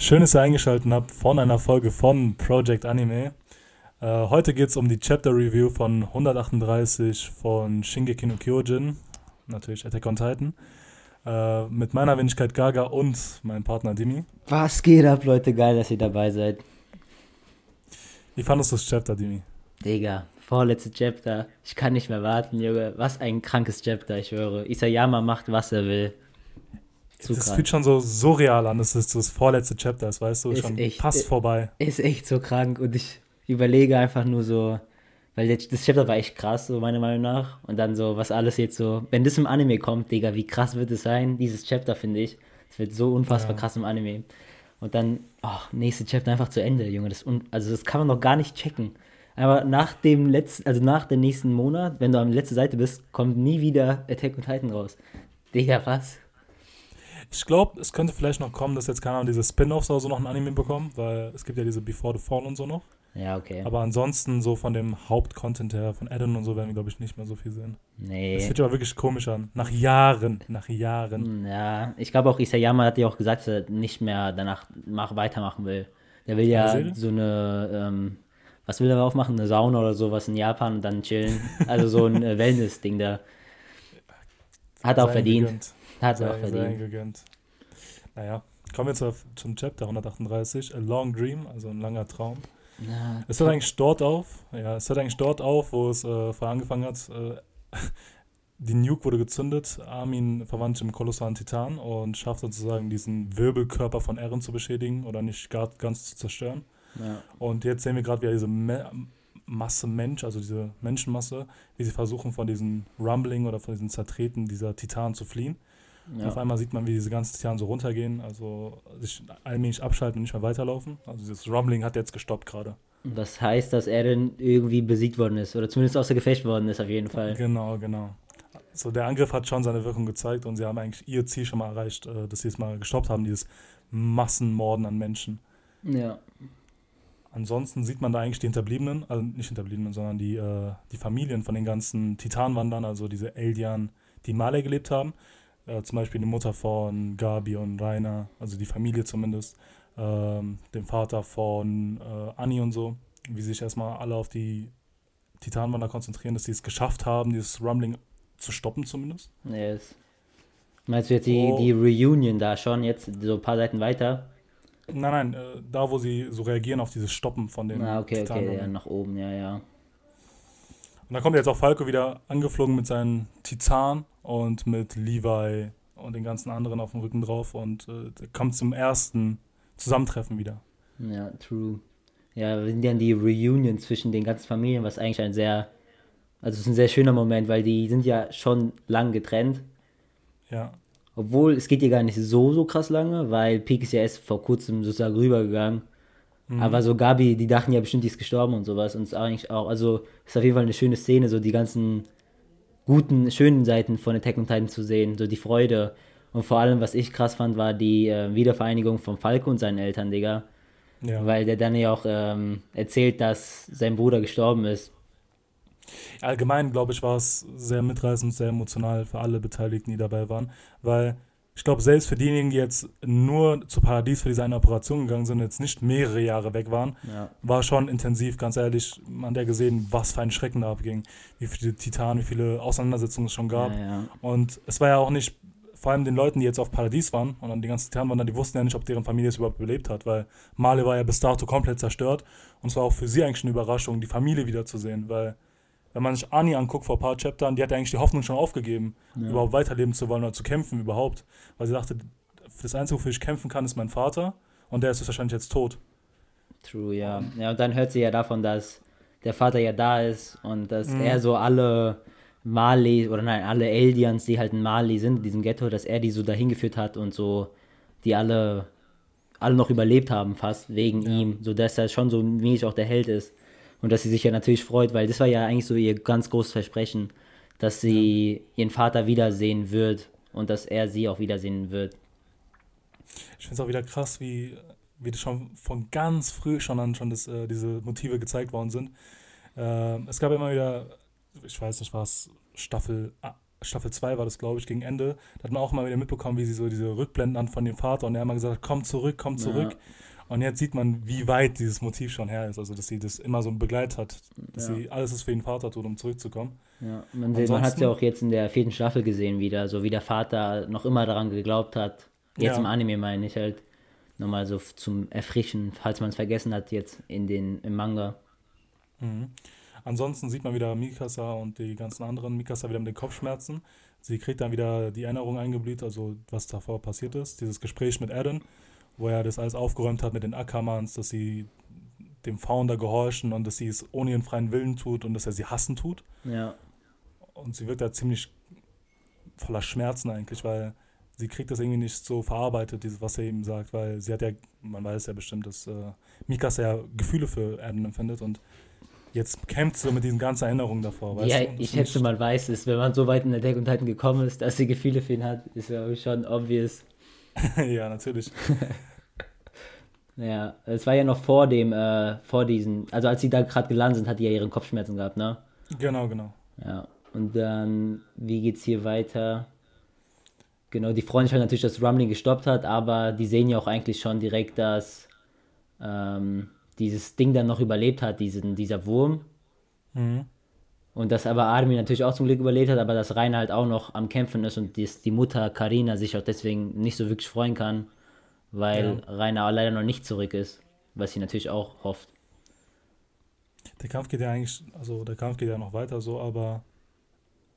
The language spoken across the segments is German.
Schön, dass ihr eingeschaltet habt von einer Folge von Project Anime. Äh, heute geht es um die Chapter Review von 138 von Shingeki no Kyojin, natürlich Attack on Titan, äh, mit meiner Wenigkeit Gaga und meinem Partner Dimi. Was geht ab, Leute? Geil, dass ihr dabei seid. Wie fandest du das Chapter, Dimi? Digga, vorletzte Chapter. Ich kann nicht mehr warten, Junge. Was ein krankes Chapter, ich höre. Isayama macht, was er will. Zu das krank. fühlt schon so surreal an, dass es das vorletzte Chapter ist, weißt du? Ist schon echt, fast vorbei. Ist echt so krank und ich überlege einfach nur so, weil das Chapter war echt krass, so meiner Meinung nach. Und dann so, was alles jetzt so, wenn das im Anime kommt, Digga, wie krass wird es sein, dieses Chapter, finde ich. Es wird so unfassbar ja. krass im Anime. Und dann, ach, nächste Chapter einfach zu Ende, Junge. Das, also das kann man noch gar nicht checken. Aber nach dem letzten, also nach dem nächsten Monat, wenn du an der letzten Seite bist, kommt nie wieder Attack on Titan raus. Digga, was? Ich glaube, es könnte vielleicht noch kommen, dass jetzt keine Ahnung, diese Spin-Offs oder so noch ein Anime bekommen, weil es gibt ja diese Before the Fall und so noch. Ja, okay. Aber ansonsten, so von dem Hauptcontent her, von Adam und so, werden wir, glaube ich, nicht mehr so viel sehen. Nee. Das fühlt sich aber wirklich komisch an. Nach Jahren, nach Jahren. Hm, ja, ich glaube auch, Isayama hat ja auch gesagt, dass er nicht mehr danach mach, weitermachen will. Der will ja so eine, ähm, was will er aufmachen? Eine Sauna oder sowas in Japan und dann chillen. Also so ein äh, Wellness-Ding, der hat auch verdient. Gegönnt. Hat er auch verdient. Gegönnt. Naja, kommen wir zur, zum Chapter 138, A Long Dream, also ein langer Traum. Ja, es hört eigentlich dort auf, ja, es hört eigentlich dort auf, wo es äh, vorher angefangen hat. Äh, die Nuke wurde gezündet, Armin verwandelt im kolossalen Titan und schafft sozusagen diesen Wirbelkörper von Eren zu beschädigen oder nicht gar, ganz zu zerstören. Ja. Und jetzt sehen wir gerade wieder diese Me Masse Mensch, also diese Menschenmasse, wie sie versuchen von diesem Rumbling oder von diesen Zertreten dieser Titan zu fliehen. Ja. Auf einmal sieht man, wie diese ganzen Tieren so runtergehen, also sich allmählich abschalten und nicht mehr weiterlaufen. Also dieses Rumbling hat jetzt gestoppt gerade. Das heißt, dass er dann irgendwie besiegt worden ist oder zumindest außer Gefecht worden ist auf jeden Fall. Genau, genau. So der Angriff hat schon seine Wirkung gezeigt und sie haben eigentlich ihr Ziel schon mal erreicht, äh, dass sie es mal gestoppt haben, dieses Massenmorden an Menschen. Ja. Ansonsten sieht man da eigentlich die Hinterbliebenen, also nicht Hinterbliebenen, sondern die, äh, die Familien von den ganzen Titanwandern, also diese Eldian, die in Malay gelebt haben äh, zum Beispiel die Mutter von Gabi und Rainer, also die Familie zumindest, ähm, den Vater von äh, Anni und so, wie sich erstmal alle auf die Titanwander konzentrieren, dass sie es geschafft haben, dieses Rumbling zu stoppen zumindest. Yes. Meinst du jetzt die, oh. die Reunion da schon, jetzt so ein paar Seiten weiter? Nein, nein, äh, da wo sie so reagieren auf dieses Stoppen von den Ah, okay, okay, ja, nach oben, ja, ja. Und dann kommt jetzt auch Falco wieder angeflogen mit seinen Titan und mit Levi und den ganzen anderen auf dem Rücken drauf und äh, kommt zum ersten Zusammentreffen wieder. Ja, true. Ja, wir sind ja in die Reunion zwischen den ganzen Familien, was eigentlich ein sehr, also es ist ein sehr schöner Moment, weil die sind ja schon lang getrennt. Ja. Obwohl, es geht ja gar nicht so, so krass lange, weil Peak ist ja erst vor kurzem sozusagen rübergegangen. Mhm. Aber so Gabi, die dachten ja bestimmt, die ist gestorben und sowas. Und es ist eigentlich auch, also ist auf jeden Fall eine schöne Szene, so die ganzen guten, schönen Seiten von Attack on Titan zu sehen, so die Freude. Und vor allem, was ich krass fand, war die äh, Wiedervereinigung von Falco und seinen Eltern, Digga. Ja. Weil der dann ja auch ähm, erzählt, dass sein Bruder gestorben ist. Allgemein, glaube ich, war es sehr mitreißend, sehr emotional für alle Beteiligten, die dabei waren, weil ich glaube, selbst für diejenigen, die jetzt nur zu Paradies für diese eine Operation gegangen sind, jetzt nicht mehrere Jahre weg waren, ja. war schon intensiv, ganz ehrlich. Man hat ja gesehen, was für ein Schrecken da abging, wie viele Titanen, wie viele Auseinandersetzungen es schon gab. Ja, ja. Und es war ja auch nicht, vor allem den Leuten, die jetzt auf Paradies waren und dann die ganzen Titanen waren, die wussten ja nicht, ob deren Familie es überhaupt überlebt hat, weil Male war ja bis dato komplett zerstört. Und es war auch für sie eigentlich eine Überraschung, die Familie wiederzusehen, weil wenn man sich Ani anguckt vor ein paar Chaptern, die hat eigentlich die Hoffnung schon aufgegeben, ja. überhaupt weiterleben zu wollen oder zu kämpfen überhaupt. Weil sie dachte, das Einzige, wofür ich kämpfen kann, ist mein Vater und der ist wahrscheinlich jetzt tot. True, ja. Ja, und dann hört sie ja davon, dass der Vater ja da ist und dass mhm. er so alle Mali, oder nein, alle Eldians, die halt in Mali sind, in diesem Ghetto, dass er die so dahin geführt hat und so, die alle, alle noch überlebt haben fast, wegen ja. ihm, so dass er schon so wenig auch der Held ist. Und dass sie sich ja natürlich freut, weil das war ja eigentlich so ihr ganz großes Versprechen, dass sie ja. ihren Vater wiedersehen wird und dass er sie auch wiedersehen wird. Ich finde es auch wieder krass, wie, wie das schon von ganz früh schon an schon das, äh, diese Motive gezeigt worden sind. Äh, es gab immer wieder, ich weiß nicht was, Staffel Staffel 2 war das, glaube ich, gegen Ende, da hat man auch mal wieder mitbekommen, wie sie so diese Rückblenden an von dem Vater und er immer gesagt hat, komm zurück, komm zurück. Ja. Und jetzt sieht man, wie weit dieses Motiv schon her ist. Also, dass sie das immer so begleitet hat, dass ja. sie alles ist für den Vater tut, um zurückzukommen. Ja, man, man hat es ja auch jetzt in der vierten Staffel gesehen wieder, so wie der Vater noch immer daran geglaubt hat. Jetzt ja. im Anime meine ich halt. Nochmal so zum Erfrischen, falls man es vergessen hat, jetzt in den, im Manga. Mhm. Ansonsten sieht man wieder Mikasa und die ganzen anderen. Mikasa wieder mit den Kopfschmerzen. Sie kriegt dann wieder die Erinnerung eingeblüht, also was davor passiert ist. Dieses Gespräch mit Eren, wo er das alles aufgeräumt hat mit den Ackermanns, dass sie dem Founder gehorchen und dass sie es ohne ihren freien Willen tut und dass er sie hassen tut. Ja. Und sie wird da ziemlich voller Schmerzen eigentlich, weil sie kriegt das irgendwie nicht so verarbeitet, dieses, was er ihm sagt, weil sie hat ja, man weiß ja bestimmt, dass äh, Mikasa ja Gefühle für Eren empfindet und jetzt kämpft sie mit diesen ganzen Erinnerungen davor. ja, du? ich schätze, man weiß es, wenn man so weit in der Deck und Titan gekommen ist, dass sie Gefühle für ihn hat, ist ja schon obvious. ja, natürlich. ja, es war ja noch vor dem, äh, vor diesen, also als sie da gerade gelandet sind, hat die ja ihren Kopfschmerzen gehabt, ne? Genau, genau. Ja, und dann, wie geht's hier weiter? Genau, die freuen sich halt natürlich, dass Rumbling gestoppt hat, aber die sehen ja auch eigentlich schon direkt, dass ähm, dieses Ding dann noch überlebt hat, diesen, dieser Wurm. Mhm. Und dass aber Armin natürlich auch zum Glück überlebt hat, aber dass Rainer halt auch noch am Kämpfen ist und dies, die Mutter Karina sich auch deswegen nicht so wirklich freuen kann, weil ja. Rainer leider noch nicht zurück ist, was sie natürlich auch hofft. Der Kampf geht ja eigentlich, also der Kampf geht ja noch weiter so, aber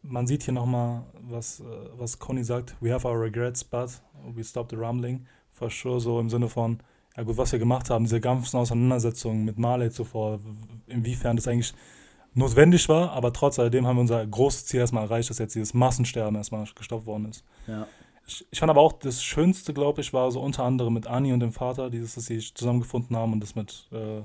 man sieht hier nochmal, was, äh, was Conny sagt, we have our regrets, but we stopped the rumbling. For sure, so im Sinne von, ja gut, was wir gemacht haben, diese ganzen Auseinandersetzungen mit Marley zuvor, inwiefern das eigentlich notwendig war, aber trotz alledem haben wir unser großes Ziel erstmal erreicht, dass jetzt dieses Massensterben erstmal gestoppt worden ist. Ja. Ich, ich, fand aber auch das Schönste, glaube ich, war so unter anderem mit Anni und dem Vater, dieses, dass sie zusammengefunden haben und das mit, äh,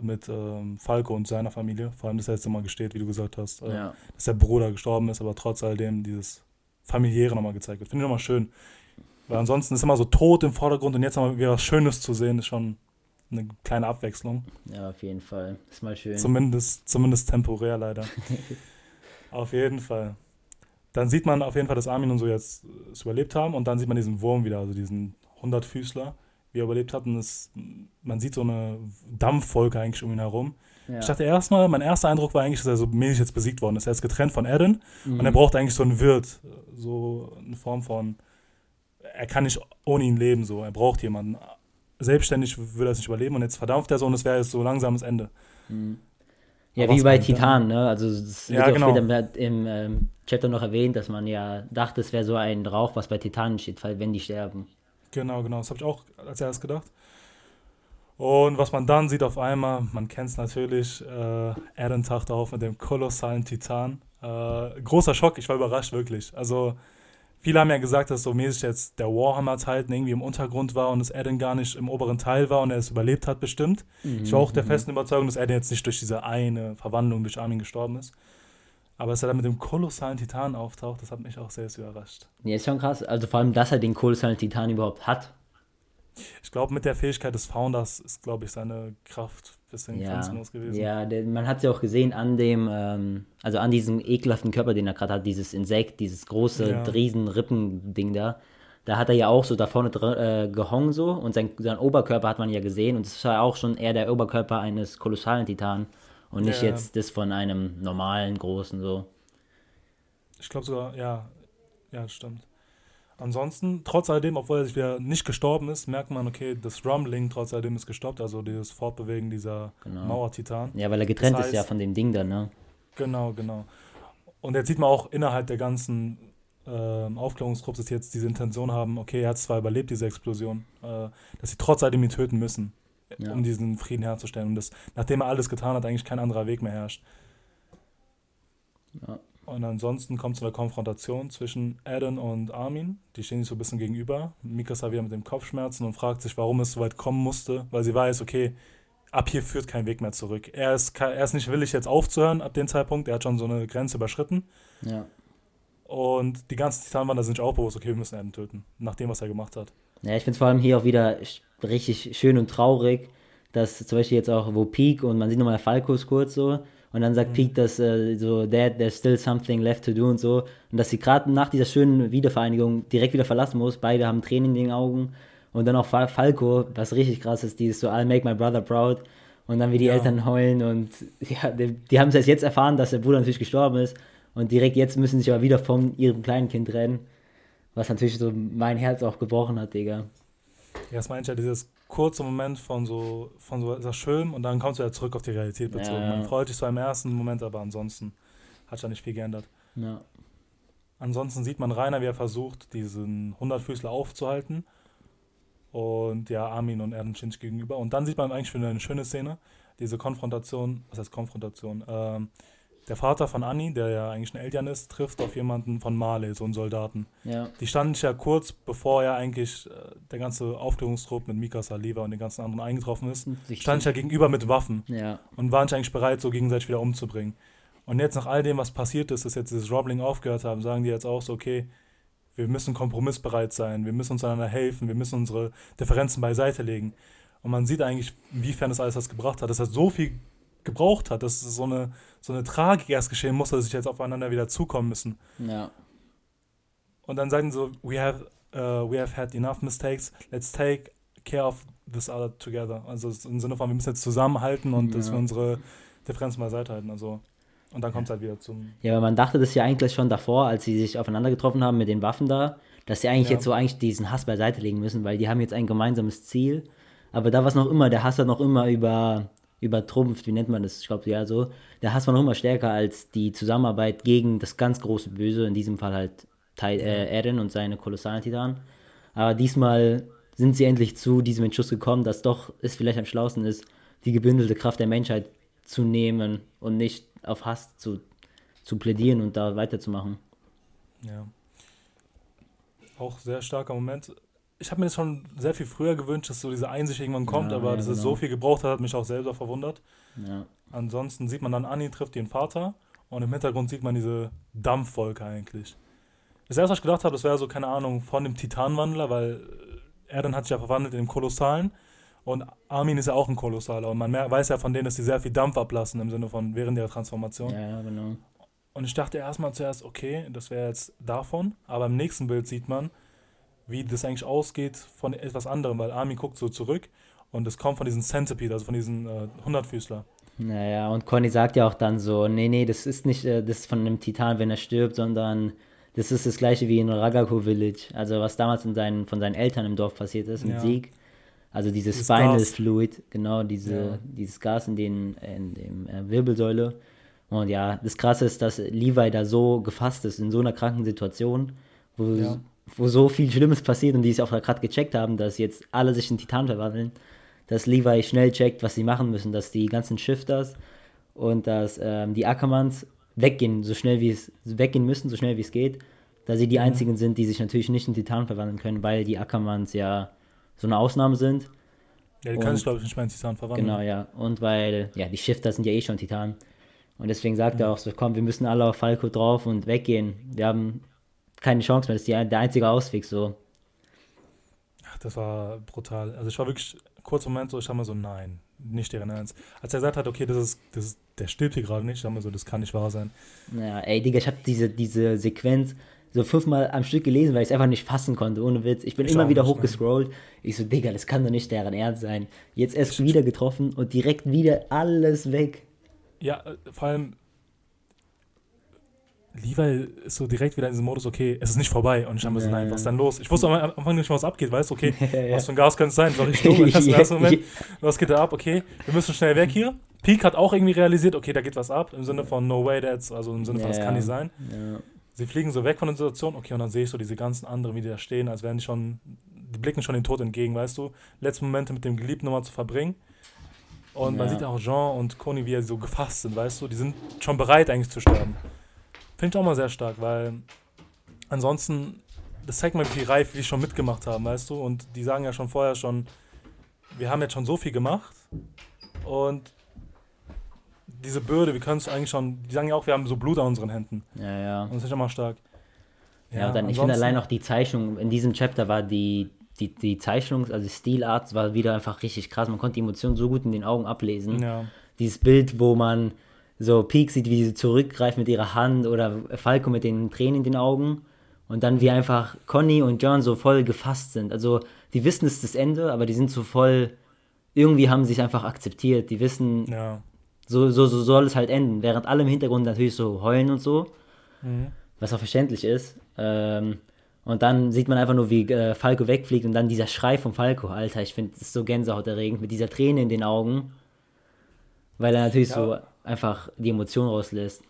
mit ähm, Falco und seiner Familie, vor allem, dass er jetzt immer gesteht, wie du gesagt hast, äh, ja. dass der Bruder gestorben ist, aber trotz alledem dieses familiäre nochmal gezeigt wird. Finde ich nochmal schön. Weil ansonsten ist immer so tot im Vordergrund und jetzt nochmal wieder was Schönes zu sehen, ist schon eine kleine Abwechslung. Ja, auf jeden Fall. Ist mal schön. Zumindest, zumindest temporär leider. auf jeden Fall. Dann sieht man auf jeden Fall, dass Armin und so jetzt es überlebt haben und dann sieht man diesen Wurm wieder, also diesen 100-Füßler, wie er überlebt hat. Und es, man sieht so eine Dampfwolke eigentlich um ihn herum. Ja. Ich dachte erstmal, mein erster Eindruck war eigentlich, dass er so mäßig jetzt besiegt worden ist. Er ist getrennt von Eren mhm. und er braucht eigentlich so einen Wirt, so eine Form von, er kann nicht ohne ihn leben, so. Er braucht jemanden selbstständig würde er es nicht überleben und jetzt verdampft er so und es wäre jetzt so langsames Ende. Mhm. Ja, wie bei Titan, ne? Also es wird ja, genau. später im ähm, Chapter noch erwähnt, dass man ja dachte, es wäre so ein Rauch, was bei Titanen steht, wenn die sterben. Genau, genau. Das habe ich auch als erstes gedacht. Und was man dann sieht auf einmal, man kennt es natürlich, äh, Eren taucht auf mit dem kolossalen Titan. Äh, großer Schock, ich war überrascht, wirklich. Also Viele haben ja gesagt, dass so mäßig jetzt der Warhammer-Teil irgendwie im Untergrund war und dass Eren gar nicht im oberen Teil war und er es überlebt hat, bestimmt. Mhm. Ich war auch der mhm. festen Überzeugung, dass Eren jetzt nicht durch diese eine Verwandlung durch Armin gestorben ist. Aber dass er dann mit dem kolossalen Titan auftaucht, das hat mich auch sehr, sehr überrascht. Ja, ist schon krass. Also vor allem, dass er den kolossalen Titan überhaupt hat. Ich glaube, mit der Fähigkeit des Founders ist, glaube ich, seine Kraft bisschen ja, grenzenlos gewesen. Ja, der, man hat es ja auch gesehen an dem, ähm, also an diesem ekelhaften Körper, den er gerade hat, dieses Insekt, dieses große, ja. riesen Rippending da. Da hat er ja auch so da vorne äh, gehongen so und sein, sein Oberkörper hat man ja gesehen und das war auch schon eher der Oberkörper eines kolossalen Titan und nicht ja. jetzt das von einem normalen, großen so. Ich glaube sogar, ja, ja, das stimmt. Ansonsten, trotz alledem, obwohl er sich wieder nicht gestorben ist, merkt man, okay, das Rumbling trotz alledem ist gestoppt, also dieses Fortbewegen dieser genau. Mauertitan. Ja, weil er getrennt das heißt, ist ja von dem Ding dann, ne? Genau, genau. Und jetzt sieht man auch innerhalb der ganzen äh, Aufklärungsgruppe, dass jetzt diese Intention haben, okay, er hat zwar überlebt, diese Explosion, äh, dass sie trotz alledem ihn töten müssen, ja. um diesen Frieden herzustellen. Und das, nachdem er alles getan hat, eigentlich kein anderer Weg mehr herrscht. Ja. Und ansonsten kommt es zu einer Konfrontation zwischen Eren und Armin. Die stehen sich so ein bisschen gegenüber. Mikasa wieder mit dem Kopfschmerzen und fragt sich, warum es so weit kommen musste, weil sie weiß, okay, ab hier führt kein Weg mehr zurück. Er ist, er ist nicht willig, jetzt aufzuhören ab dem Zeitpunkt. Er hat schon so eine Grenze überschritten. Ja. Und die ganzen Titanwander sind sich auch bewusst, okay, wir müssen Eren töten, nach dem, was er gemacht hat. Ja, ich finde es vor allem hier auch wieder richtig schön und traurig, dass zum Beispiel jetzt auch, wo Peak und man sieht nochmal Falkos kurz so, Und dann sagt mhm. Pete, dass äh, so, Dad, there's still something left to do und so. Und dass sie gerade nach dieser schönen Wiedervereinigung direkt wieder verlassen muss. Beide haben Tränen in den Augen. Und dann auch Falco, was richtig krass ist, dieses so, I'll make my brother proud. Und dann wie die ja. Eltern heulen und ja, die, die haben es erst jetzt erfahren, dass der Bruder natürlich gestorben ist. Und direkt jetzt müssen sie sich aber wieder von ihrem kleinen Kind trennen. Was natürlich so mein Herz auch gebrochen hat, Digga. Ja, das meint ja dieses kurze Moment von so, von so, ist das schön und dann kommst du ja zurück auf die Realität bezogen. Ja, ja. Man freut sich zwar im ersten Moment, aber ansonsten hat da nicht viel geändert. Ja. Ansonsten sieht man Rainer, wie er versucht, diesen Hundertfüßler aufzuhalten. Und ja, Armin und Erden Cinch gegenüber. Und dann sieht man eigentlich wieder eine schöne Szene, diese Konfrontation, was heißt Konfrontation? Ähm, der Vater von Anni, der ja eigentlich ein Eltern ist, trifft auf jemanden von Marley, so einen Soldaten. Ja. Die standen ja kurz bevor ja eigentlich äh, der ganze Aufklärungstrupp mit Mika Saliva und den ganzen anderen eingetroffen ist, stand ja gegenüber mit Waffen ja. und waren eigentlich bereit, so gegenseitig wieder umzubringen. Und jetzt nach all dem, was passiert ist, dass jetzt dieses Robbling aufgehört haben, sagen die jetzt auch so, okay, wir müssen kompromissbereit sein, wir müssen uns einander helfen, wir müssen unsere Differenzen beiseite legen. Und man sieht eigentlich, inwiefern das alles was gebracht hat. Das hat so viel gebraucht hat, dass so eine, so eine Tragik erst geschehen muss, dass sie jetzt aufeinander wieder zukommen müssen. Ja. Und dann sagen sie so, we have, uh, we have had enough mistakes, let's take care of this other together. Also im Sinne von, wir müssen jetzt zusammenhalten und ja. dass wir unsere Differenzen beiseite halten. Also und dann kommt es halt wieder zum. Ja, aber man dachte das ja eigentlich schon davor, als sie sich aufeinander getroffen haben mit den Waffen da, dass sie eigentlich ja. jetzt so eigentlich diesen Hass beiseite legen müssen, weil die haben jetzt ein gemeinsames Ziel. Aber da war es noch immer, der Hass hat noch immer über übertrumpft, wie nennt man das? Ich glaube, ja, so. Der Hass war noch immer stärker als die Zusammenarbeit gegen das ganz große Böse, in diesem Fall halt äh, Eren und seine kolossalen Titanen. Aber diesmal sind sie endlich zu diesem Entschluss gekommen, dass doch es vielleicht am schlausten ist, die gebündelte Kraft der Menschheit zu nehmen und nicht auf Hass zu, zu plädieren und da weiterzumachen. Ja. Auch sehr starker Moment ich habe mir das schon sehr viel früher gewünscht, dass so diese Einsicht irgendwann kommt, ja, aber ja, dass es so genau. viel gebraucht hat, hat mich auch selber verwundert. Ja. Ansonsten sieht man dann Anni trifft ihren Vater und im Hintergrund sieht man diese Dampfwolke eigentlich. Das erste, was ich gedacht habe, das wäre so, keine Ahnung, von dem Titanwandler, weil er dann hat sich ja verwandelt in den Kolossalen und Armin ist ja auch ein Kolossaler und man weiß ja von denen, dass sie sehr viel Dampf ablassen im Sinne von während ihrer Transformation. Ja, genau. Und ich dachte erstmal zuerst, okay, das wäre jetzt davon, aber im nächsten Bild sieht man, wie das eigentlich ausgeht von etwas anderem, weil Armin guckt so zurück und es kommt von diesen Centipede, also von diesen äh, Hundertfüßler. Naja, und Conny sagt ja auch dann so, nee, nee, das ist nicht äh, das von einem Titan, wenn er stirbt, sondern das ist das gleiche wie in Ragaku Village, also was damals in seinen, von seinen Eltern im Dorf passiert ist, in ja. Sieg. Also dieses, dieses Spinal Gas. Fluid, genau, diese, ja. dieses Gas in, den, in dem äh, Wirbelsäule. Und ja, das Krasse ist, dass Levi da so gefasst ist, in so einer kranken Situation, wo ja wo so viel Schlimmes passiert und die es auch gerade gecheckt haben, dass jetzt alle sich in Titan verwandeln, dass Levi schnell checkt, was sie machen müssen, dass die ganzen Shifters und dass ähm, die Ackermanns weggehen, so schnell wie es weggehen müssen, so schnell wie es geht, da sie die mhm. einzigen sind, die sich natürlich nicht in Titan verwandeln können, weil die Ackermanns ja so eine Ausnahme sind. Ja, die können sich, glaube ich, nicht mehr in Titan verwandeln. Genau, ja. Und weil, ja, die Shifter sind ja eh schon Titan. Und deswegen sagt mhm. er auch so, komm, wir müssen alle auf Falco drauf und weggehen. Wir haben keine Chance mehr. Das ist die, der einzige Ausweg so. Ach, das war brutal. Also ich war wirklich kurz im Moment so, ich habe mir so, nein, nicht deren Ernst. Als er gesagt hat, okay, das ist, das ist der stirbt hier gerade nicht, ich habe mir so, das kann nicht wahr sein. Ja, ey, Digga, ich habe diese, diese Sequenz so fünfmal am Stück gelesen, weil ich es einfach nicht fassen konnte, ohne Witz. Ich bin ich immer wieder nicht, hochgescrollt. Ich so, Digga, das kann doch nicht deren Ernst sein. Jetzt erst wieder getroffen und direkt wieder alles weg. Ja, äh, vor allem, Levi ist so direkt wieder in diesem Modus, okay, es ist nicht vorbei. Und ich habe mir so, nein, was ist denn los? Ich wusste am Anfang nicht, was abgeht, weißt du, okay, ja, was für ein Gas könnte es sein? War ich dumm im ersten Moment. Was geht da ab? Okay, wir müssen schnell weg hier. Peak hat auch irgendwie realisiert, okay, da geht was ab, im Sinne von no way that's, also im Sinne von, das kann nicht sein. Sie fliegen so weg von der Situation, okay, und dann sehe ich so diese ganzen anderen, wie die da stehen, als wären die schon, die blicken schon den Tod entgegen, weißt du, letzte Momente mit dem Geliebten nochmal zu verbringen. Und man sieht auch Jean und Conny, wie er so gefasst sind, weißt du, die sind schon bereit eigentlich zu sterben. Finde ich auch mal sehr stark, weil ansonsten, das zeigt mal, wie reif wir schon mitgemacht haben, weißt du? Und die sagen ja schon vorher schon, wir haben jetzt schon so viel gemacht und diese Bürde, wir können es eigentlich schon, die sagen ja auch, wir haben so Blut an unseren Händen. Ja, ja. Und das ist immer stark. Ja, ja dann, ich finde allein auch die Zeichnung, in diesem Chapter war die, die, die Zeichnung, also die Stilart war wieder einfach richtig krass. Man konnte die Emotionen so gut in den Augen ablesen. Ja. Dieses Bild, wo man so Peak sieht, wie sie zurückgreift mit ihrer Hand oder Falco mit den Tränen in den Augen. Und dann wie einfach Conny und John so voll gefasst sind. Also die wissen, es ist das Ende, aber die sind so voll, irgendwie haben sie sich einfach akzeptiert. Die wissen, Ja. so, so, so soll es halt enden. Während alle im Hintergrund natürlich so heulen und so, Mhm. was auch verständlich ist. Ähm, und dann sieht man einfach nur, wie äh, Falco wegfliegt und dann dieser Schrei von Falco, Alter, ich finde das ist so gänsehautaregend, mit dieser Träne in den Augen, weil er natürlich Ja. so einfach die Emotion rauslässt.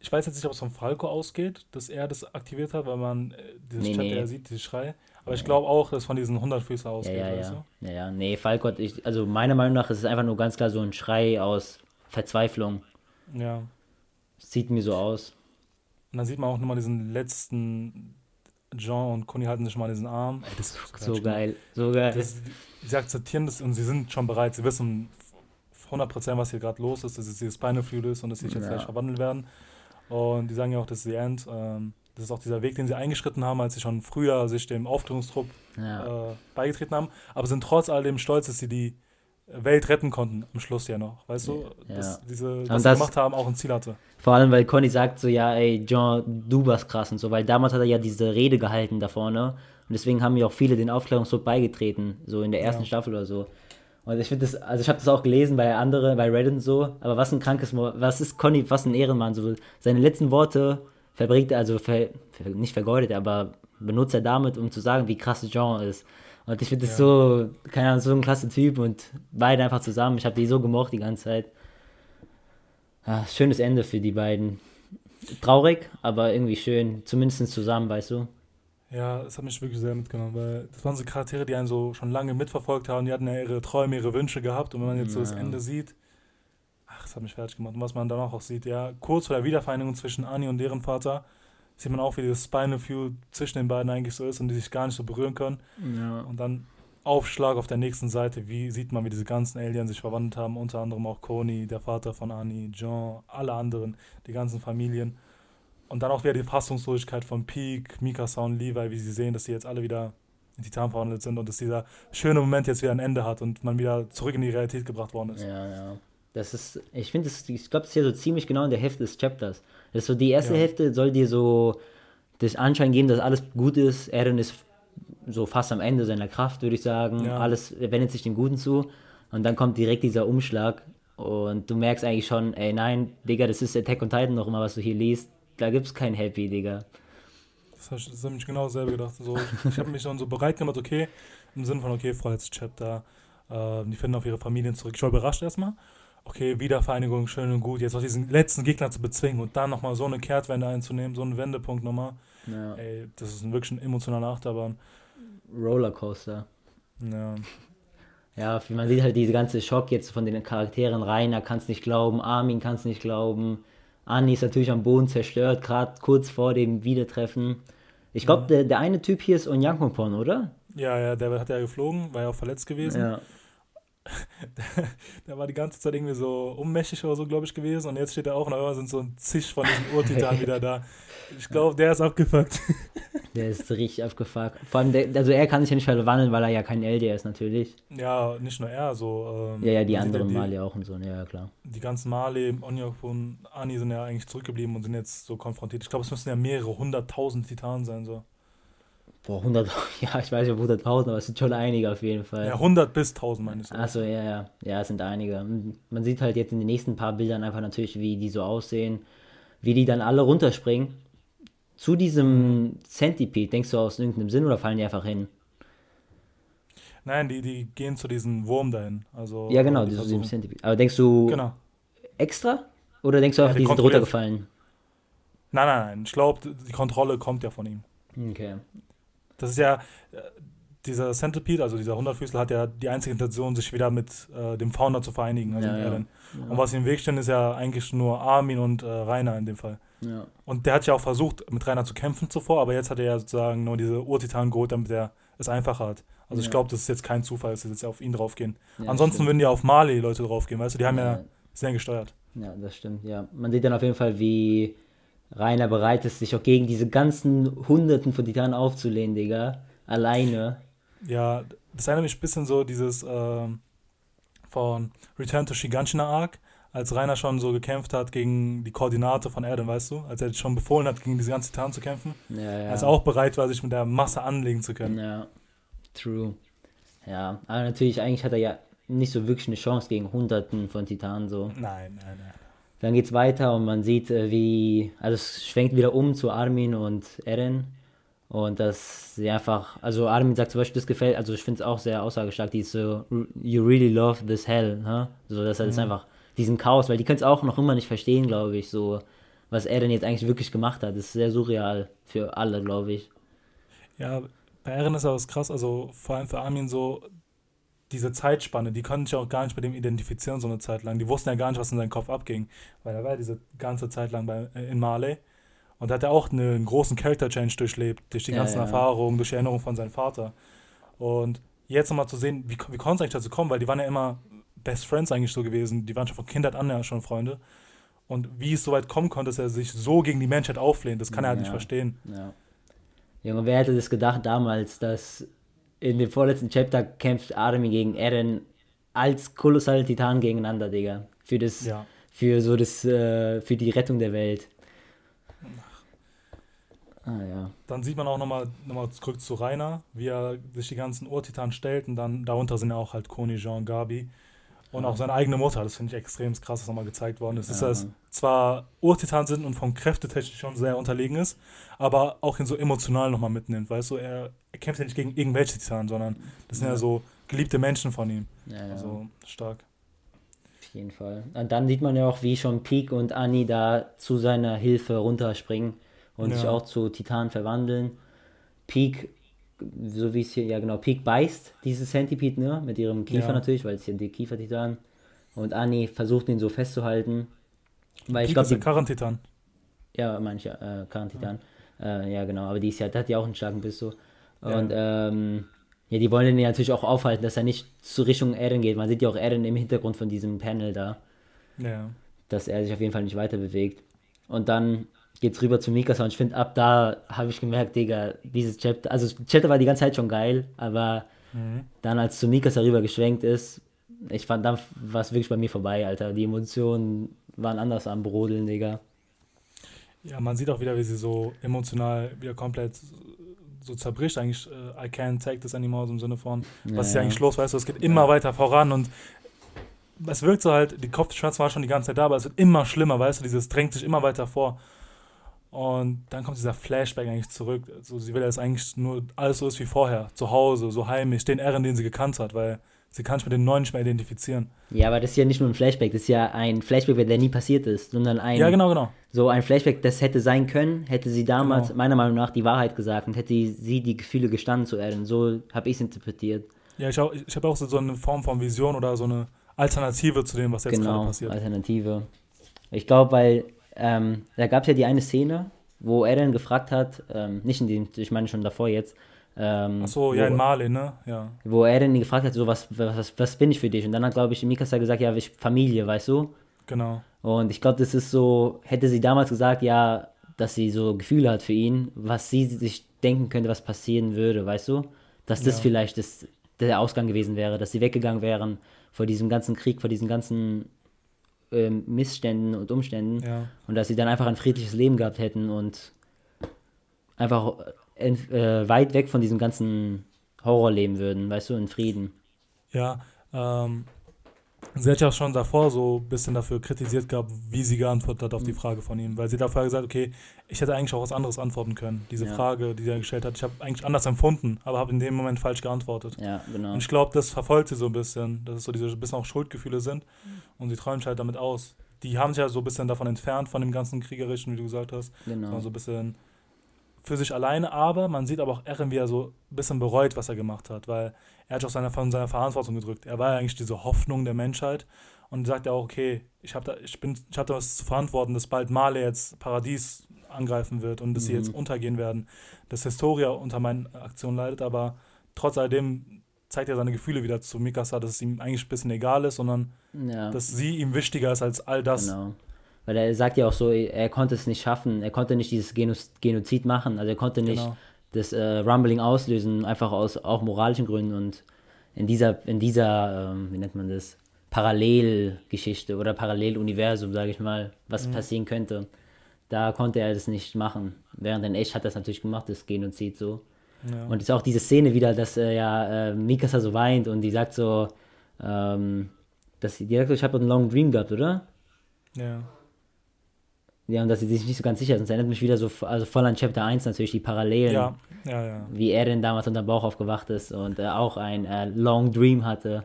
Ich weiß jetzt nicht, ob es von Falco ausgeht, dass er das aktiviert hat, weil man äh, dieses Nee, Chat, nee. der sieht, dieses Schrei. Aber ich glaube auch, dass es von diesen 100 Füßer Ja, ausgeht, ja, weißt ja. du? Ja, ja. Nee, Falco hat, ich, also meiner Meinung nach ist es einfach nur ganz klar so ein Schrei aus Verzweiflung. Ja. Sieht mir so aus. Und dann sieht man auch nochmal diesen letzten Jean und Conny halten sich mal diesen Arm. Ey, das ist So geil, so geil. Das, sie akzeptieren das und sie sind schon bereit. Sie wissen 100%, was hier gerade los ist, dass es dieses Spinal Fluid ist und dass sie sich jetzt Ja. gleich verwandeln werden. Und die sagen ja auch, das ist the end. Ähm, das ist auch dieser Weg, den sie eingeschritten haben, als sie schon früher sich dem Aufklärungstrupp ja. äh, beigetreten haben. Aber sind trotz alledem stolz, dass sie die Welt retten konnten am Schluss ja noch. Weißt du? Ja. Dass diese, was sie das- gemacht haben, auch ein Ziel hatte. Vor allem, weil Conny sagt so, ja, ey, John, du warst krass und so, weil damals hat er ja diese Rede gehalten da vorne und deswegen haben ja auch viele den Aufklärungsdruck beigetreten, so in der ersten Ja. Staffel oder so. Und ich finde das, also ich habe das auch gelesen bei anderen, bei Reddit und so, aber was ein krankes, was ist Conny, was ein Ehrenmann, so seine letzten Worte verbringt er, also ver, nicht vergeudet, er, aber benutzt er damit, um zu sagen, wie krass Jean ist. Und ich finde das Ja. so, keine Ahnung, so ein klasse Typ und beide einfach zusammen, ich habe die so gemocht die ganze Zeit. Ah, schönes Ende für die beiden. Traurig, aber irgendwie schön. Zumindest zusammen, weißt du? Ja, es hat mich wirklich sehr mitgenommen, weil das waren so Charaktere, die einen so schon lange mitverfolgt haben. Die hatten ja ihre Träume, ihre Wünsche gehabt. Und wenn man jetzt so das Ja. Ende sieht, ach, das hat mich fertig gemacht. Und was man danach auch sieht, ja, kurz vor der Wiedervereinigung zwischen Annie und deren Vater, sieht man auch, wie dieses Spinal Fluid zwischen den beiden eigentlich so ist und die sich gar nicht so berühren können. Ja. Und dann Aufschlag auf der nächsten Seite, wie sieht man, wie diese ganzen Aliens sich verwandelt haben, unter anderem auch Coney, der Vater von Annie, John, alle anderen, die ganzen Familien. Und dann auch wieder die Fassungslosigkeit von Peak, Mikasa und Levi, wie sie sehen, dass sie jetzt alle wieder in Titan verwandelt sind und dass dieser schöne Moment jetzt wieder ein Ende hat und man wieder zurück in die Realität gebracht worden ist. Ja, ja. Das ist, ich finde, ich glaube, das ist ja so ziemlich genau in der Hälfte des Chapters. Das so, die erste Ja. Hälfte soll dir so das Anschein geben, dass alles gut ist. Eren ist so fast am Ende seiner Kraft, würde ich sagen. Ja. Alles wendet sich dem Guten zu. Und dann kommt direkt dieser Umschlag. Und du merkst eigentlich schon, ey, nein, Digga, das ist Attack on Titan noch immer, was du hier liest. Da gibt's kein Happy, Digga. Das habe ich, das hab ich genau dasselbe gedacht. So, ich habe mich dann so bereit gemacht, okay, im Sinne von, okay, vorletztes Chapter, äh, die finden auf ihre Familien zurück. Ich war überrascht erstmal. Okay, Wiedervereinigung, schön und gut, jetzt noch diesen letzten Gegner zu bezwingen und dann nochmal so eine Kehrtwende einzunehmen, so einen Wendepunkt nochmal. Ja. Ey, das ist ein, wirklich ein emotionaler Achterbahn. Rollercoaster. Ja, Ja, wie man sieht halt diese ganze Schock jetzt von den Charakteren. Rainer kann es nicht glauben, Armin kann es nicht glauben. Anni ist natürlich am Boden zerstört, gerade kurz vor dem Wiedertreffen. Ich glaube, der, der eine Typ hier ist Onyankopon, oder? ja, ja der hat ja geflogen, war ja auch verletzt gewesen. Ja. Der war die ganze Zeit irgendwie so ohnmächtig oder so, glaube ich, gewesen. Und jetzt steht er auf und einmal sind so ein Zisch von diesen Urtitanen wieder da. Ich glaube, der ist abgefuckt. Der ist richtig abgefuckt. Vor allem, der, also er kann sich ja nicht verwandeln, weil er ja kein LDR ist, natürlich. Ja, nicht nur er, so. Ähm, Ja, ja, die anderen die, Mali auch und so, ja, klar. Die ganzen Male, Onyok und Ani sind ja eigentlich zurückgeblieben und sind jetzt so konfrontiert. Ich glaube, es müssen ja mehrere hunderttausend Titanen sein, so. Boah, 100, ja, ich weiß nicht, ob 100.000, aber es sind schon einige auf jeden Fall. Ja, 100 bis 1000 meine ich. so. Achso, ja, ja. Ja, es sind einige. Man sieht halt jetzt in den nächsten paar Bildern einfach natürlich, wie die so aussehen, wie die dann alle runterspringen. Zu diesem Centipede, denkst du aus irgendeinem Sinn oder fallen die einfach hin? Nein, die, die gehen zu diesem Wurm dahin. Also, Ja, genau, die zu diesem Centipede. Aber denkst du Genau. extra? Oder denkst du Ja, einfach, die die sind runtergefallen? Nein, nein, nein. Ich glaube, die Kontrolle kommt ja von ihm. Okay. Das ist ja, äh, dieser Centipede, also dieser Hundertfüßler, hat ja die einzige Intention, sich wieder mit äh, dem Founder zu vereinigen, also Ja, ja. Und was ihm im Weg steht, ist ja eigentlich nur Armin und äh, Rainer in dem Fall. Ja. Und der hat ja auch versucht, mit Rainer zu kämpfen zuvor, aber jetzt hat er ja sozusagen nur diese Urtitan geholt, damit er es einfacher hat. Also ich glaube, das ist jetzt kein Zufall, dass sie jetzt auf ihn draufgehen. Ansonsten stimmt. würden ja auf Marley Leute draufgehen, weißt du, die haben ja, Ja. sehr gesteuert. Ja, das stimmt, ja. Man sieht dann auf jeden Fall, wie Rainer bereit ist, sich auch gegen diese ganzen Hunderten von Titanen aufzulehnen, Digga. Alleine. Ja, das erinnert mich ein bisschen so dieses ähm, von Return to Shiganshina Arc, als Rainer schon so gekämpft hat gegen die Koordinate von Eren, weißt du? Als er schon befohlen hat, gegen diese ganzen Titanen zu kämpfen. Ja, ja. Als er auch bereit war, sich mit der Masse anlegen zu können. Ja, true. Ja, aber natürlich, eigentlich hat er ja nicht so wirklich eine Chance gegen Hunderten von Titanen so. Nein, nein, nein. Dann geht's weiter und man sieht, äh, wie, also es schwenkt wieder um zu Armin und Eren. Und dass sie einfach, also Armin sagt zum Beispiel, das gefällt, also ich finde es auch sehr aussagestark, die ist so, you really love this hell, ne? So, dass er das einfach, diesen Chaos, weil die können es auch noch immer nicht verstehen, glaube ich, so, was Eren jetzt eigentlich wirklich gemacht hat. Das ist sehr surreal für alle, glaube ich. Ja, bei Eren ist aber was krass, also vor allem für Armin so, diese Zeitspanne, die konnten sich auch gar nicht mit dem identifizieren, so eine Zeit lang. Die wussten ja gar nicht, was in seinem Kopf abging, weil er war ja diese ganze Zeit lang bei, äh, in Marley. Und da hat er auch eine, einen großen Character Change durchlebt, durch die Ja, ganzen ja. Erfahrungen, durch die Erinnerung von seinem Vater. Und jetzt nochmal zu sehen, wie, wie konnte es eigentlich dazu kommen, weil die waren ja immer Best Friends eigentlich so gewesen, die waren schon von Kindheit an ja schon Freunde. Und wie es so weit kommen konnte, dass er sich so gegen die Menschheit auflehnt, das kann er halt nicht Ja. verstehen. Ja. Junge, wer hätte das gedacht damals, dass in dem vorletzten Chapter kämpft Armin gegen Eren als kolossale Titanen gegeneinander, Digga. Für das, Ja. für so das, äh, für die Rettung der Welt. Ah ja. Dann sieht man auch nochmal noch mal zurück zu Rainer, wie er sich die ganzen Urtitanen stellt und dann darunter sind ja auch halt Koni, Jean, Gabi und auch seine eigene Mutter. Das finde ich extrem krass, dass nochmal gezeigt worden ist. Dass Ja. das zwar Urtitan sind und vom Kräftetechnisch schon sehr unterlegen ist, aber auch ihn so emotional nochmal mitnimmt. Weißt du, er, er kämpft ja nicht gegen irgendwelche Titanen, sondern das sind ja, Ja. so geliebte Menschen von ihm. Ja. Also stark. Auf jeden Fall. Und dann sieht man ja auch, wie schon Peak und Annie da zu seiner Hilfe runterspringen und sich auch zu Titan verwandeln. Peak, so wie es hier, ja genau, Peak beißt dieses Centipede, ne? Mit ihrem Kiefer Ja. natürlich, weil es hier die Kiefertitan. Und Annie versucht ihn so festzuhalten. Weil ich Pik glaube, ist der Karrentitan. ja, manche, äh, Karan-Titan. Äh, ja, genau, aber die ist ja, hat ja auch einen starken Biss so. Ja. Und ähm, ja, die wollen ihn ja natürlich auch aufhalten, dass er nicht zur Richtung Eren geht. Man sieht ja auch Eren im Hintergrund von diesem Panel da Ja. dass er sich auf jeden Fall nicht weiter bewegt. Und dann geht's rüber zu Mikasa und ich finde, ab da habe ich gemerkt, Digga, dieses Chapter, also das Chapter war die ganze Zeit schon geil, aber Mhm. dann als zu Mikasa rüber geschwenkt ist, ich fand, dann war es wirklich bei mir vorbei, Alter. Die Emotionen waren anders am Brodeln, Digga. Ja, man sieht auch wieder, wie sie so emotional wieder komplett so zerbricht. Eigentlich, äh, I can't take this anymore, so im Sinne von, was ist Ja, hier eigentlich los, weißt du, es geht immer weiter voran und es wirkt so halt, die Kopfschmerzen waren schon die ganze Zeit da, aber es wird immer schlimmer, weißt du, dieses drängt sich immer weiter vor. Und dann kommt dieser Flashback eigentlich zurück. Also sie will, dass eigentlich nur alles so ist wie vorher, zu Hause, so heimisch, den Ehren, den sie gekannt hat, weil sie kann sich mit dem Neuen nicht mehr identifizieren. Ja, aber das ist ja nicht nur ein Flashback, das ist ja ein Flashback, der nie passiert ist, sondern ein, Ja, genau, genau. so ein Flashback, das hätte sein können, hätte sie damals, Genau. meiner Meinung nach, die Wahrheit gesagt und hätte sie die Gefühle gestanden zu Eren. So habe ich es interpretiert. Ja, ich, auch- ich habe auch so so eine Form von Vision oder so eine Alternative zu dem, was jetzt gerade genau, passiert. Alternative. Ich glaube, weil ähm, da gab es ja die eine Szene, wo Eren gefragt hat, ähm, nicht in dem, ich meine schon davor jetzt, ähm, Ach so, wo, ja, in Mali, ne? Ja. wo Eren ihn gefragt hat, so was, was, was bin ich für dich? Und dann hat, glaube ich, Mikasa gesagt, ja, ich Familie, weißt du? Genau. Und ich glaube, das ist so, hätte sie damals gesagt, ja, dass sie so Gefühle hat für ihn, was sie sich denken könnte, was passieren würde, weißt du? Dass das Ja. vielleicht das, der Ausgang gewesen wäre, dass sie weggegangen wären vor diesem ganzen Krieg, vor diesen ganzen ähm, Missständen und Umständen Ja. und dass sie dann einfach ein friedliches Leben gehabt hätten und einfach äh, äh, weit weg von diesem ganzen Horror leben würden, weißt du, in Frieden. Ja, ähm, sie hat ja auch schon davor so ein bisschen dafür kritisiert gehabt, wie sie geantwortet hat auf Mhm. die Frage von ihm. Weil sie davor gesagt okay, ich hätte eigentlich auch was anderes antworten können. Diese Ja. Frage, die er gestellt hat, ich habe eigentlich anders empfunden, aber habe in dem Moment falsch geantwortet. Ja, genau. Und ich glaube, das verfolgt sie so ein bisschen, dass es so diese ein bisschen auch Schuldgefühle sind und sie träumt sich halt damit aus. Die haben sich ja so ein bisschen davon entfernt, von dem ganzen Kriegerischen, wie du gesagt hast. Genau. so ein bisschen für sich alleine, aber man sieht aber auch Eren, wie er so ein bisschen bereut, was er gemacht hat, weil er hat auch seine, von seiner Verantwortung gedrückt. Er war ja eigentlich diese Hoffnung der Menschheit und sagt ja auch, okay, ich habe da, ich bin, ich habe da was zu verantworten, dass bald Male jetzt Paradies angreifen wird und dass sie Mhm. jetzt untergehen werden, dass Historia unter meinen Aktionen leidet, aber trotz alledem zeigt er seine Gefühle wieder zu Mikasa, dass es ihm eigentlich ein bisschen egal ist, sondern ja. dass sie ihm wichtiger ist als all das. Genau. Weil er sagt ja auch so, er konnte es nicht schaffen, er konnte nicht dieses Genozid machen, also er konnte nicht Genau. das äh, Rumbling auslösen, einfach aus auch moralischen Gründen und in dieser, in dieser, ähm, wie nennt man das, Parallelgeschichte oder Paralleluniversum, sage ich mal, was passieren könnte. Da konnte er das nicht machen. Während in echt hat das natürlich gemacht, das Genozid so. Ja. Und es ist auch diese Szene wieder, dass äh, ja äh, Mikasa so weint und die sagt so, ähm, dass sie, die sagt so, ich habe einen Long Dream gehabt, oder? ja. Ja, und dass sie sich nicht so ganz sicher. Und es erinnert mich wieder so, also voll an Chapter 1 natürlich, die Parallelen, Ja, ja, ja. wie er denn damals unter dem Bauch aufgewacht ist und äh, auch ein äh, Long Dream hatte.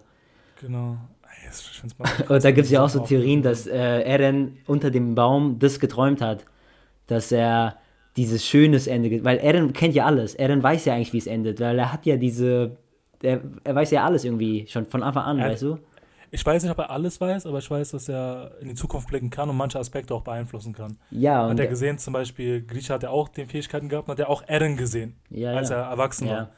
Genau. Das- Und da gibt es ja auch so Theorien, dass äh, Eren unter dem Baum das geträumt hat, dass er dieses schönes Ende, weil Eren kennt ja alles, Eren weiß ja eigentlich, wie es endet, weil er hat ja diese, er, er weiß ja alles irgendwie schon von Anfang an, Er- weißt du? Ich weiß nicht, ob er alles weiß, aber ich weiß, dass er in die Zukunft blicken kann und manche Aspekte auch beeinflussen kann. Ja, und Hat er gesehen, zum Beispiel, Grieche hat ja auch die Fähigkeiten gehabt und hat er auch Eren gesehen, ja, als ja. er erwachsen Ja. war.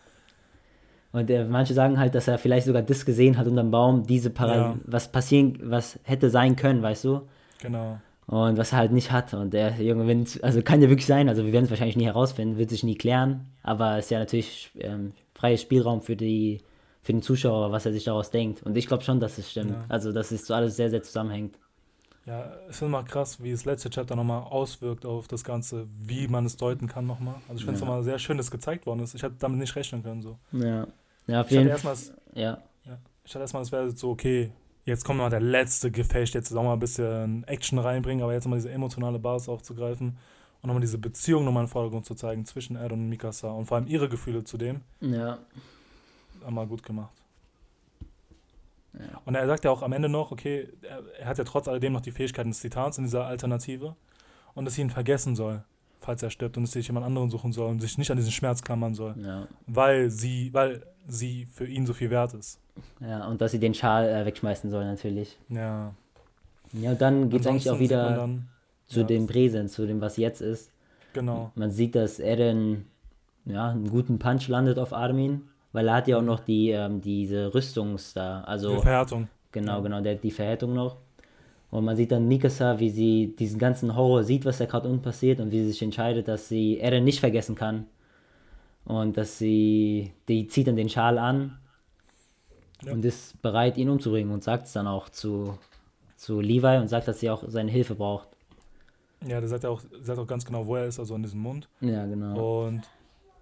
Und äh, manche sagen halt, dass er vielleicht sogar das gesehen hat unterm Baum, diese Para Ja. was passieren, was hätte sein können, weißt du? Genau. Und was er halt nicht hat. Und der Junge, wenn's- also kann ja wirklich sein, also wir werden es wahrscheinlich nie herausfinden, wird sich nie klären, aber es ist ja natürlich ähm, freies Spielraum für die für den Zuschauer, was er sich daraus denkt. Und ich glaube schon, dass es stimmt. Ja. Also, dass es so alles sehr, sehr zusammenhängt. Ja, ich finde mal krass, wie das letzte Chapter nochmal auswirkt auf das Ganze, wie man es deuten kann nochmal. Also ich finde es Ja. nochmal sehr schön, dass gezeigt worden ist. Ich hätte damit nicht rechnen können. So. Ja. Ja, auf Ich hatte jeden erstmal, Fall. Ja. ich hatte erstmal, es wäre so, okay, jetzt kommt mal der letzte Gefecht, jetzt auch mal ein bisschen Action reinbringen, aber jetzt nochmal diese emotionale Basis aufzugreifen und nochmal diese Beziehung nochmal in den Vordergrund zu zeigen zwischen Eren und Mikasa und vor allem ihre Gefühle zu dem, Ja. Einmal gut gemacht. Ja. Und er sagt ja auch am Ende noch, okay, er, er hat ja trotz alledem noch die Fähigkeiten des Titans in dieser Alternative und dass sie ihn vergessen soll, falls er stirbt und dass sich jemand anderen suchen soll und sich nicht an diesen Schmerz klammern soll, Ja. weil sie, weil sie für ihn so viel wert ist. Ja, und dass sie den Schal äh, wegschmeißen soll, natürlich. Ja. Ja, und dann geht es eigentlich auch wieder dann, zu ja, dem Präsens, zu dem, was jetzt ist. Genau. Man sieht, dass Eren ja, einen guten Punch landet auf Armin, weil er hat ja auch noch die, ähm, diese Rüstungs da, also Die Verhärtung. genau, genau, der hat die Verhärtung noch. Und man sieht dann Mikasa, wie sie diesen ganzen Horror sieht, was da gerade unten passiert und wie sie sich entscheidet, dass sie Eren nicht vergessen kann. Und dass sie, die zieht dann den Schal an Ja. und ist bereit, ihn umzubringen und sagt es dann auch zu, zu Levi und sagt, dass sie auch seine Hilfe braucht. Ja, der sagt ja auch, sagt auch ganz genau, wo er ist, also in diesem Mund. Ja, genau. Und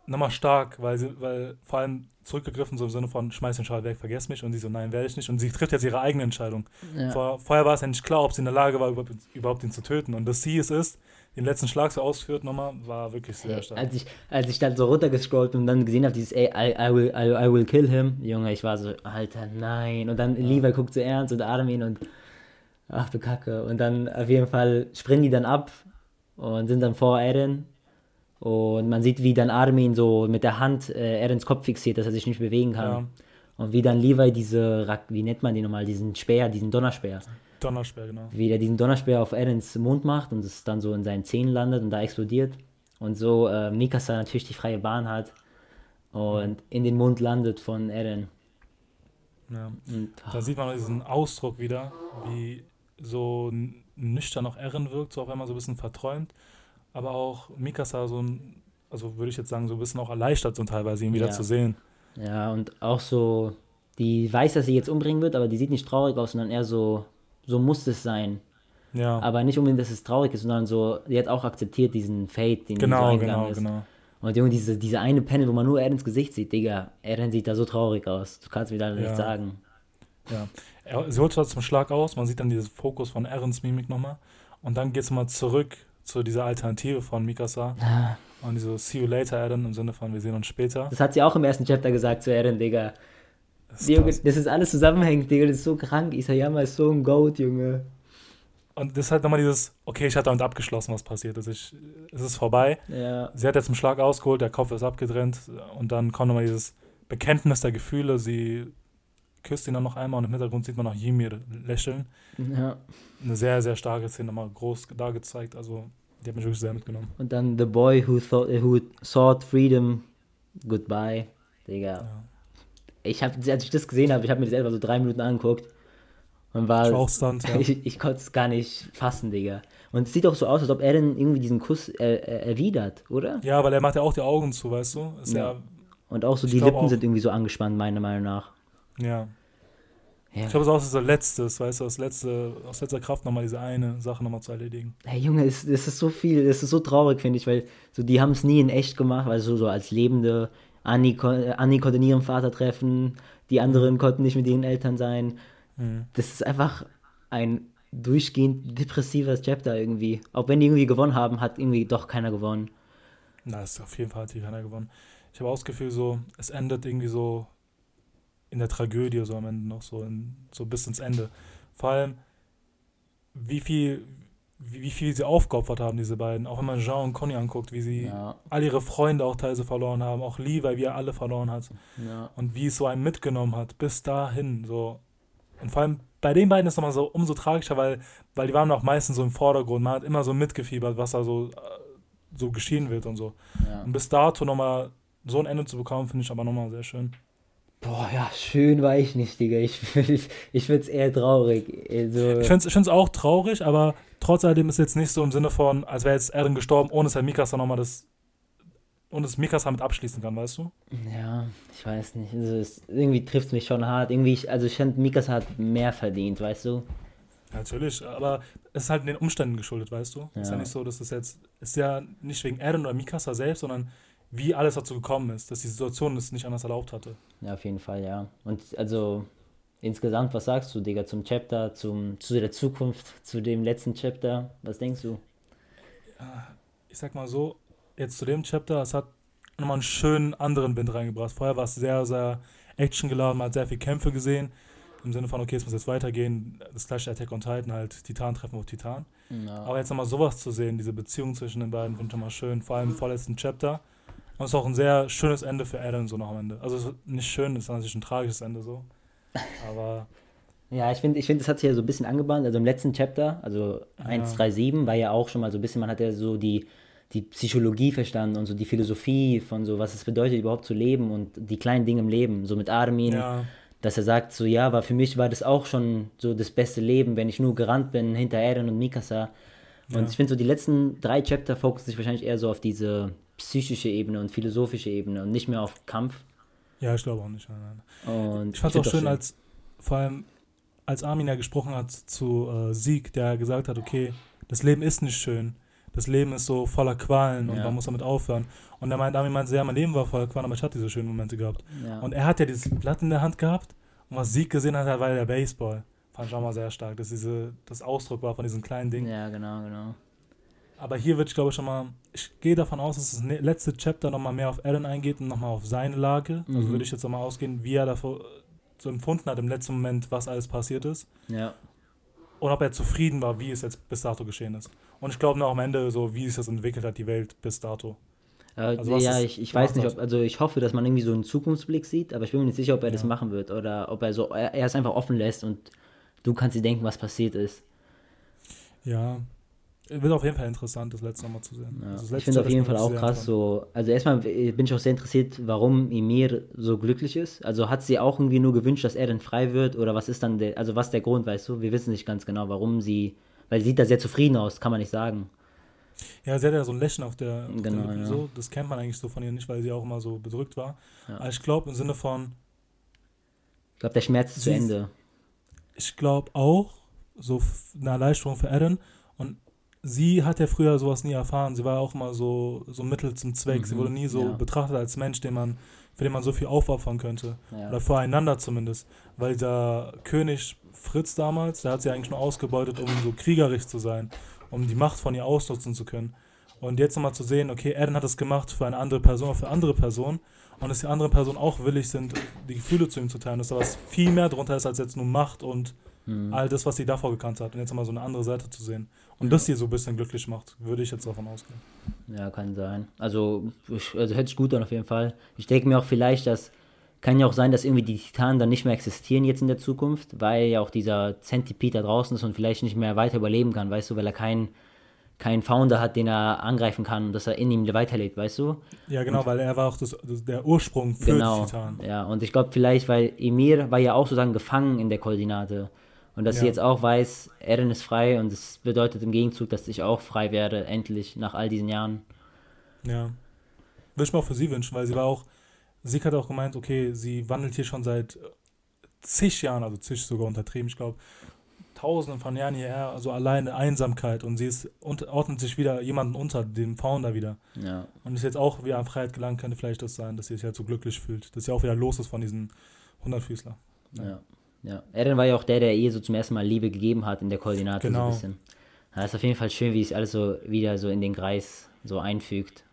nochmal stark, weil sie, weil vor allem zurückgegriffen, so im Sinne von schmeiß den Schal weg, vergess mich. Und sie so, nein, werde ich nicht. Und sie trifft jetzt ihre eigene Entscheidung. Ja. Vor, vorher war es ja nicht klar, ob sie in der Lage war, überhaupt, überhaupt ihn zu töten. Und dass sie es ist, den letzten Schlag so ausführt nochmal, war wirklich sehr stark. als, ich, als ich dann so runtergescrollt und dann gesehen habe, dieses ey, I, I, will, I, I will kill him, Junge, ich war so, Alter, nein. Und dann Levi guckt so ernst und Armin und ach du Kacke. Und dann auf jeden Fall springen die dann ab und sind dann vor Eren. Und man sieht, wie dann Armin so mit der Hand äh, Erens Kopf fixiert, dass er sich nicht bewegen kann. Ja, Und wie dann Levi diese, wie nennt man die nochmal, diesen Speer, diesen Donnerspeer, Donnersperr, genau. wie der diesen Donnerspeer auf Erens Mund macht und es dann so in seinen Zähnen landet und da explodiert. Und so äh, Mikasa natürlich die freie Bahn hat und in den Mund landet von Eren. Ja. Und, Da sieht man diesen Ausdruck wieder, wie so nüchtern auch Eren wirkt, so auf einmal so ein bisschen verträumt. Aber auch Mikasa so ein, also würde ich jetzt sagen, so ein bisschen auch erleichtert, so teilweise ihn wieder Ja. zu sehen. ja, und auch so, die weiß, dass sie jetzt umbringen wird, aber die sieht nicht traurig aus, sondern eher so, so muss es sein. Ja, Aber nicht unbedingt, dass es traurig ist, sondern so, die hat auch akzeptiert diesen Fate, den sie so genau, genau, ist. genau. Und Junge, diese, diese eine Panel, wo man nur Erens Gesicht sieht, Digga, Eren sieht da so traurig aus. Du kannst mir da Ja. nichts sagen. Ja. Er, sie holt zwar zum Schlag aus, man sieht dann diesen Fokus von Erens Mimik nochmal. Und dann geht es mal zurück zu dieser Alternative von Mikasa. Und die so, see you later, Eren, im Sinne von, wir sehen uns später. Das hat sie auch im ersten Chapter gesagt zu Eren, Digga. Das ist Junge, das ist alles zusammenhängend, Digga, das ist so krank. Isayama ist so ein Goat, Junge. Und das ist halt nochmal dieses, okay, ich hatte damit abgeschlossen, was passiert ist. Ich, es ist vorbei. Ja. Sie hat jetzt einen Schlag ausgeholt, der Kopf ist abgetrennt. Und dann kommt nochmal dieses Bekenntnis der Gefühle. Sie küsst ihn dann noch einmal und im Hintergrund sieht man noch Ymir lächeln. ja. Eine sehr, sehr starke Szene, nochmal groß da gezeigt. Also, die hat mich wirklich sehr mitgenommen. Und dann The Boy Who, thought, who Sought Freedom, Goodbye, Digga. Ja. Ich hab, als ich das gesehen habe, ich habe mir das selber so drei Minuten angeguckt und war, Ich war stunt, ja. ich, ich konnte es gar nicht fassen, Digga. Und es sieht auch so aus, als ob Eren irgendwie diesen Kuss äh, äh, erwidert, oder? Ja, weil er macht ja auch die Augen zu, weißt du? Ist ja, Und auch so die Lippen auch. sind irgendwie so angespannt, meiner Meinung nach. Ja. Ja. Ich glaube, es ist auch so letztes, weißt du, das letzte, aus letzter Kraft nochmal diese eine Sache nochmal zu erledigen. Hey Junge, es, es ist so viel, es ist so traurig, finde ich, weil so die haben es nie in echt gemacht, weil so, so als lebende Anni, Anni konnte nie ihren Vater treffen, die anderen mhm. konnten nicht mit ihren Eltern sein. Mhm. Das ist einfach ein durchgehend depressives Chapter irgendwie. Auch wenn die irgendwie gewonnen haben, hat irgendwie doch keiner gewonnen. Na, ist auf jeden Fall hat hier keiner gewonnen. Ich habe auch das Gefühl, so, es endet irgendwie so in der Tragödie so am Ende noch so, in, so bis ins Ende. Vor allem, wie viel, wie, wie viel sie aufgeopfert haben, diese beiden. Auch wenn man Jean und Conny anguckt, wie sie ja. all ihre Freunde auch teilweise verloren haben, auch Levi, wie er alle verloren hat. Ja. Und wie es so einen mitgenommen hat, bis dahin. So. Und vor allem bei den beiden ist es nochmal so umso tragischer, weil, weil die waren auch meistens so im Vordergrund. Man hat immer so mitgefiebert, was da so, so geschehen wird und so. Ja. Und bis dato nochmal so ein Ende zu bekommen, finde ich aber nochmal sehr schön. Boah, ja, schön war ich nicht, Digga. Ich, ich, ich finde es eher traurig. Also ich finde es auch traurig, aber trotz alledem ist jetzt nicht so im Sinne von, als wäre jetzt Eren gestorben, ohne dass Herr Mikasa nochmal das. Und es Mikasa mit abschließen kann, weißt du? Ja, ich weiß nicht. Also es, irgendwie trifft es mich schon hart. Irgendwie, also ich finde, Mikasa hat mehr verdient, weißt du? Natürlich, aber es ist halt den Umständen geschuldet, weißt du? Ja. ist ja nicht so, dass es jetzt, ist ja nicht wegen Eren oder Mikasa selbst, sondern wie alles dazu gekommen ist, dass die Situation es nicht anders erlaubt hatte. Ja, auf jeden Fall, ja. Und also insgesamt, was sagst du, Digga, zum Chapter, zum, zu der Zukunft, zu dem letzten Chapter? Was denkst du? Ja, ich sag mal so, jetzt zu dem Chapter, es hat nochmal einen schönen anderen Wind reingebracht. Vorher war es sehr, sehr actiongeladen, man hat sehr viele Kämpfe gesehen. Im Sinne von, okay, es muss jetzt weitergehen. Das gleiche Attack on Titan, halt Titan treffen auf Titan. Ja. Aber jetzt nochmal sowas zu sehen, diese Beziehung zwischen den beiden, finde ich nochmal schön. Vor allem im vorletzten Chapter und es ist auch ein sehr schönes Ende für Adam so noch am Ende. Also nicht schön, es ist natürlich ein tragisches Ende so. Aber. ja, ich finde, ich find, das hat sich ja so ein bisschen angebahnt. Also im letzten Chapter, also ja. 137, war ja auch schon mal so ein bisschen, man hat ja so die, die Psychologie verstanden und so die Philosophie von so, was es bedeutet, überhaupt zu leben und die kleinen Dinge im Leben. So mit Armin, ja. dass er sagt, so ja, war für mich war das auch schon so das beste Leben, wenn ich nur gerannt bin hinter Eren und Mikasa. Und ja. ich finde so, die letzten drei Chapter fokussen sich wahrscheinlich eher so auf diese psychische Ebene und philosophische Ebene und nicht mehr auf Kampf. Ja, ich glaube auch nicht. Nein, nein. Und ich fand es auch schön, schön, als vor allem als Armin ja gesprochen hat zu äh, Sieg, der gesagt hat, okay, das Leben ist nicht schön. Das Leben ist so voller Qualen und ja. man muss damit aufhören. Und er meint, Armin meinte, ja, mein Leben war voller Qualen, aber ich hatte diese schönen Momente gehabt. Ja. Und er hat ja dieses Blatt in der Hand gehabt und was Sieg gesehen hat, war der Baseball. Fand ich auch mal sehr stark, dass diese, das Ausdruck war von diesem kleinen Ding. Ja, genau, genau. Aber hier wird, ich glaube, schon mal, ich gehe davon aus, dass das ne-, letzte Chapter nochmal mehr auf Eren eingeht und nochmal auf seine Lage. Also mhm. Also würde ich jetzt nochmal ausgehen, wie er davor so empfunden hat im letzten Moment, was alles passiert ist. Ja. Und ob er zufrieden war, wie es jetzt bis dato geschehen ist. Und ich glaube noch am Ende so, wie sich das entwickelt hat, die Welt bis dato. Äh, also ja, ich, ich weiß nicht, ob, also ich hoffe, dass man irgendwie so einen Zukunftsblick sieht, aber ich bin mir nicht sicher, ob er ja. das machen wird oder ob er so, er, er es einfach offen lässt und du kannst dir denken, was passiert ist. Ja, wird auf jeden Fall interessant, das letzte nochmal zu sehen. Ja. Also ich finde auf jeden Fall auch krass so. Also erstmal bin ich auch sehr interessiert, warum Emir so glücklich ist. Also hat sie auch irgendwie nur gewünscht, dass er dann frei wird oder was ist dann der, also was der Grund, weißt du? Wir wissen nicht ganz genau, warum sie, weil sie sieht da sehr zufrieden aus, kann man nicht sagen. Ja, sie hat ja so ein Lächeln auf der, auf genau, der ja. so. Das kennt man eigentlich so von ihr nicht, weil sie auch immer so bedrückt war. Ja. Aber ich glaube im Sinne von. Ich glaube, der Schmerz ist zu Ende. Ich glaube auch, so eine Erleichterung für Aaron. Sie hat ja früher sowas nie erfahren. Sie war auch immer so, so Mittel zum Zweck. Mhm, sie wurde nie so ja. betrachtet als Mensch, den man, für den man so viel aufopfern könnte. Ja. Oder voreinander zumindest. Weil der König Fritz damals, der hat sie eigentlich nur ausgebeutet, um so kriegerisch zu sein, um die Macht von ihr ausnutzen zu können. Und jetzt nochmal zu sehen, okay, Eren hat das gemacht für eine andere Person, für andere Personen und dass die anderen Personen auch willig sind, die Gefühle zu ihm zu teilen, dass da was viel mehr drunter ist als jetzt nur Macht und mhm. all das, was sie davor gekannt hat. Und jetzt mal so eine andere Seite zu sehen. Und das hier so ein bisschen glücklich macht, würde ich jetzt davon ausgehen. Ja, kann sein. Also, also hört sich gut an auf jeden Fall. Ich denke mir auch vielleicht, dass kann ja auch sein, dass irgendwie die Titanen dann nicht mehr existieren jetzt in der Zukunft, weil ja auch dieser Centipede da draußen ist und vielleicht nicht mehr weiter überleben kann, weißt du, weil er keinen keinen Founder hat, den er angreifen kann und dass er in ihm weiterlebt, weißt du? Ja, genau, und, weil er war auch das, das, der Ursprung für genau, die Titanen. Ja, und ich glaube vielleicht, weil Emir war ja auch sozusagen gefangen in der Koordinate. Und dass ja. sie jetzt auch weiß, Eren ist frei und es bedeutet im Gegenzug, dass ich auch frei werde, endlich, nach all diesen Jahren. Ja. Würde ich mir auch für sie wünschen, weil sie war auch, sie hat auch gemeint, okay, sie wandelt hier schon seit zig Jahren, also zig sogar untertrieben, ich glaube, tausenden von Jahren hierher, also alleine Einsamkeit und sie ist, und, ordnet sich wieder jemanden unter, dem Founder wieder. Ja. Und ist jetzt auch wieder an Freiheit gelangt, könnte vielleicht das sein, dass sie sich halt so glücklich fühlt, dass sie auch wieder los ist von diesen 100-Füßler. Ja. ja. Ja. Eren war ja auch der, der ihr so zum ersten Mal Liebe gegeben hat in der Koordinate genau. so ein bisschen. Das ist auf jeden Fall schön, wie es alles so wieder so in den Kreis so einfügt.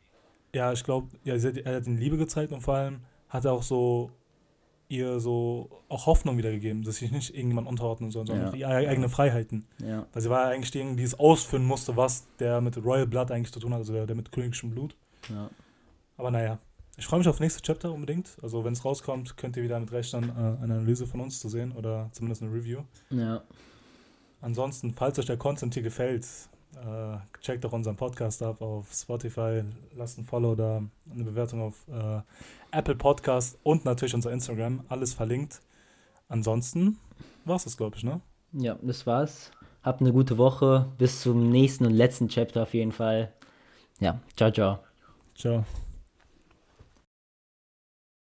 Ja, ich glaube, ja, er hat ihnen Liebe gezeigt und vor allem hat er auch so ihr so auch Hoffnung wiedergegeben, dass sich nicht irgendjemand unterordnen soll, sondern ja. ihre eigenen Freiheiten. Ja. Weil sie war eigentlich diejenige, die es ausführen musste, was der mit Royal Blood eigentlich zu tun hat, also der, der mit königischem Blut. Ja. Aber naja, ich freue mich auf nächste Chapter unbedingt. Also wenn es rauskommt, könnt ihr wieder mit rechnen, äh, eine Analyse von uns zu sehen oder zumindest eine Review. Ja. Ansonsten, falls euch der Content hier gefällt, äh, checkt doch unseren Podcast ab auf Spotify, lasst ein Follow da, eine Bewertung auf äh, Apple Podcast und natürlich unser Instagram, alles verlinkt. Ansonsten war es das, glaube ich, ne? Ja, das war's. Habt eine gute Woche. Bis zum nächsten und letzten Chapter auf jeden Fall. Ja, ciao, ciao. Ciao.